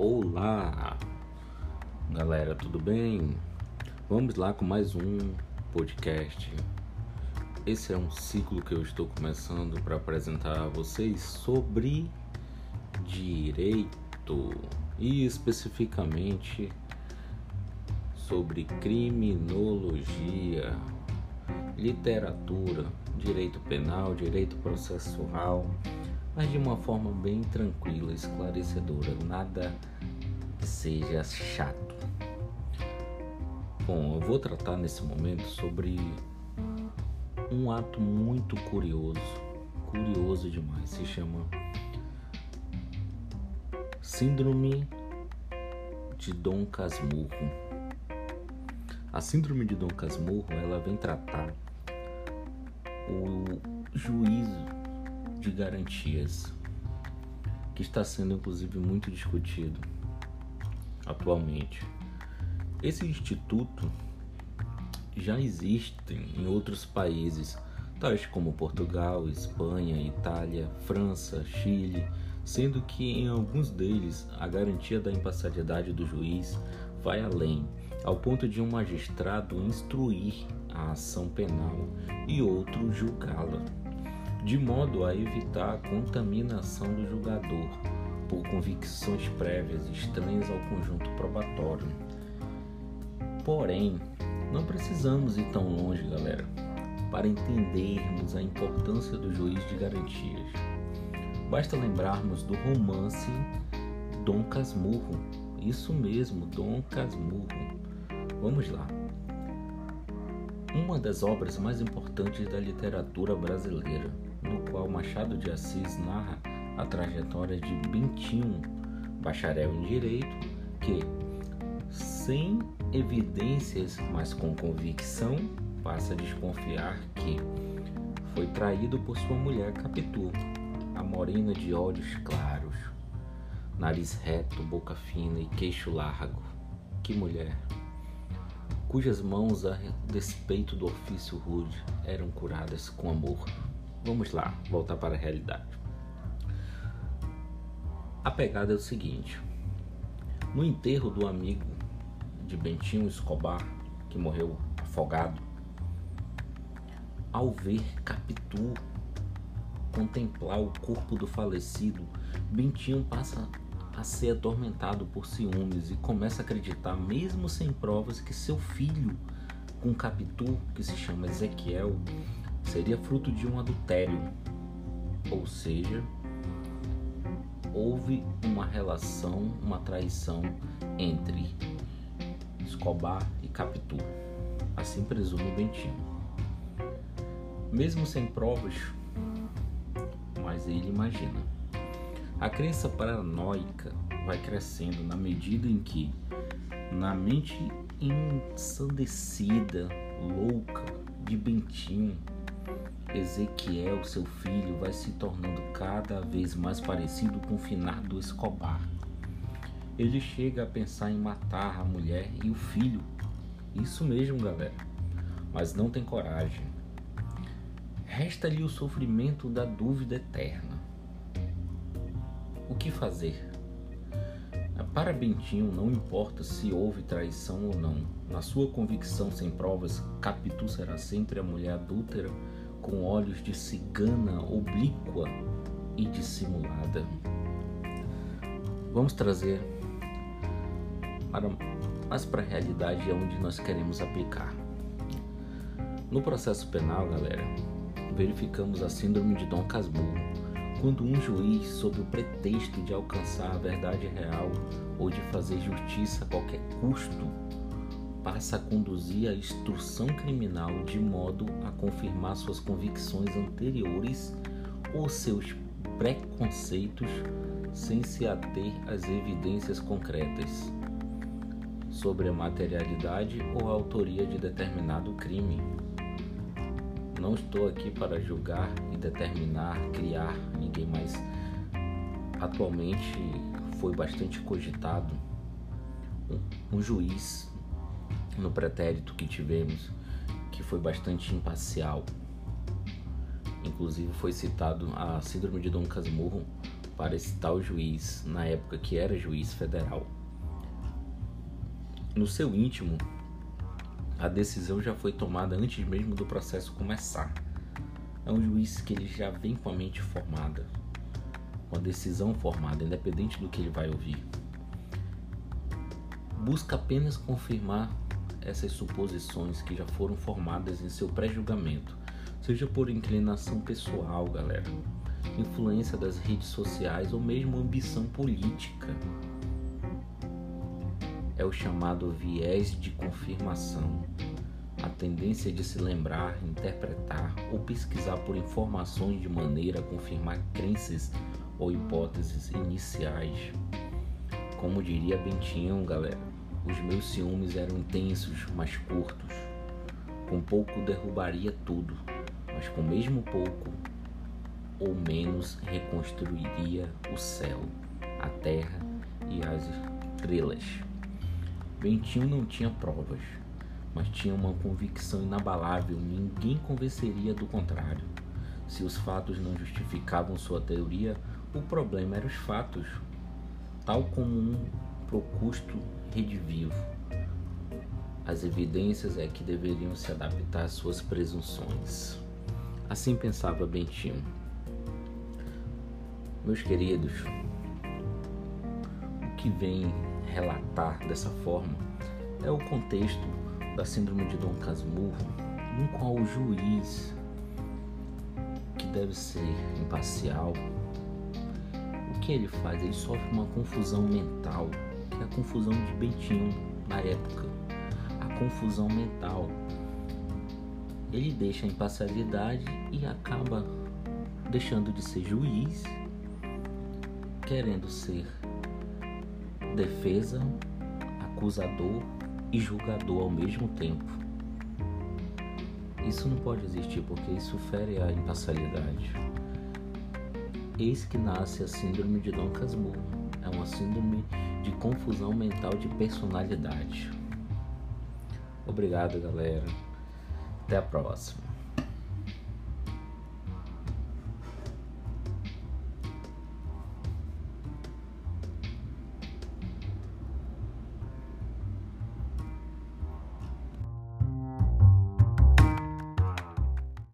Olá, galera, tudo bem? Vamos lá com mais um podcast. Esse é um ciclo que eu estou começando para apresentar a vocês sobre direito e especificamente sobre criminologia, literatura, direito penal, direito processual mas de uma forma bem tranquila, esclarecedora, nada que seja chato. Bom, eu vou tratar nesse momento sobre um ato muito curioso, curioso demais, se chama Síndrome de Dom Casmurro. A síndrome de Dom Casmurro, ela vem tratar o juízo de garantias, que está sendo inclusive muito discutido atualmente. Esse instituto já existe em outros países, tais como Portugal, Espanha, Itália, França, Chile, sendo que em alguns deles a garantia da imparcialidade do juiz vai além, ao ponto de um magistrado instruir a ação penal e outro julgá-la de modo a evitar a contaminação do julgador por convicções prévias estranhas ao conjunto probatório. Porém, não precisamos ir tão longe, galera, para entendermos a importância do juiz de garantias. Basta lembrarmos do romance Dom Casmurro. Isso mesmo, Dom Casmurro. Vamos lá. Uma das obras mais importantes da literatura brasileira no qual Machado de Assis narra a trajetória de Bentinho, bacharel em Direito, que, sem evidências, mas com convicção, passa a desconfiar que foi traído por sua mulher Capitu, a morena de olhos claros, nariz reto, boca fina e queixo largo. Que mulher! Cujas mãos, a despeito do ofício rude, eram curadas com amor. Vamos lá, voltar para a realidade. A pegada é o seguinte: no enterro do amigo de Bentinho Escobar, que morreu afogado, ao ver Capitu contemplar o corpo do falecido, Bentinho passa a ser atormentado por ciúmes e começa a acreditar, mesmo sem provas, que seu filho com Capitu, que se chama Ezequiel, seria fruto de um adultério, ou seja, houve uma relação, uma traição entre Escobar e Capitu. Assim presume Bentinho. Mesmo sem provas, mas ele imagina. A crença paranoica vai crescendo na medida em que, na mente ensandecida, louca de Bentinho, Ezequiel, seu filho, vai se tornando cada vez mais parecido com o finado Escobar. Ele chega a pensar em matar a mulher e o filho. Isso mesmo, galera. Mas não tem coragem. Resta-lhe o sofrimento da dúvida eterna. O que fazer? Para Bentinho, não importa se houve traição ou não. Na sua convicção sem provas, Capitu será sempre a mulher adúltera com olhos de cigana oblíqua e dissimulada. Vamos trazer para, mais para a realidade onde nós queremos aplicar. No processo penal, galera, verificamos a síndrome de Dom Casmurro, quando um juiz, sob o pretexto de alcançar a verdade real ou de fazer justiça a qualquer custo, passa a conduzir a instrução criminal de modo a confirmar suas convicções anteriores ou seus preconceitos sem se ater às evidências concretas sobre a materialidade ou a autoria de determinado crime. Não estou aqui para julgar e determinar, criar ninguém, mas atualmente foi bastante cogitado um, um juiz no pretérito que tivemos, que foi bastante imparcial. Inclusive foi citado a síndrome de Dom Casmurro para esse tal juiz, na época que era juiz federal. No seu íntimo, a decisão já foi tomada antes mesmo do processo começar. É um juiz que ele já vem com a mente formada, com a decisão formada, independente do que ele vai ouvir. Busca apenas confirmar essas suposições que já foram formadas em seu pré-julgamento, seja por inclinação pessoal, galera, influência das redes sociais ou mesmo ambição política é o chamado viés de confirmação, a tendência de se lembrar, interpretar ou pesquisar por informações de maneira a confirmar crenças ou hipóteses iniciais. Como diria Bentinho, galera, os meus ciúmes eram intensos, mas curtos. Com pouco derrubaria tudo, mas com mesmo pouco ou menos reconstruiria o céu, a terra e as estrelas. Bentinho não tinha provas, mas tinha uma convicção inabalável, ninguém convenceria do contrário. Se os fatos não justificavam sua teoria, o problema eram os fatos, tal como um procusto redivivo. As evidências é que deveriam se adaptar às suas presunções. Assim pensava Bentinho. Meus queridos, o que vem relatar dessa forma é o contexto da síndrome de Dom Casmurro, no qual o juiz, que deve ser imparcial, o que ele faz? Ele sofre uma confusão mental, a confusão de Bentinho na época. A confusão mental. Ele deixa a imparcialidade e acaba deixando de ser juiz, querendo ser defesa, acusador e julgador ao mesmo tempo. Isso não pode existir porque isso fere a imparcialidade. Eis que nasce a síndrome de Dom Casmurro. É uma síndrome de confusão mental de personalidade. Obrigado, galera. Até a próxima.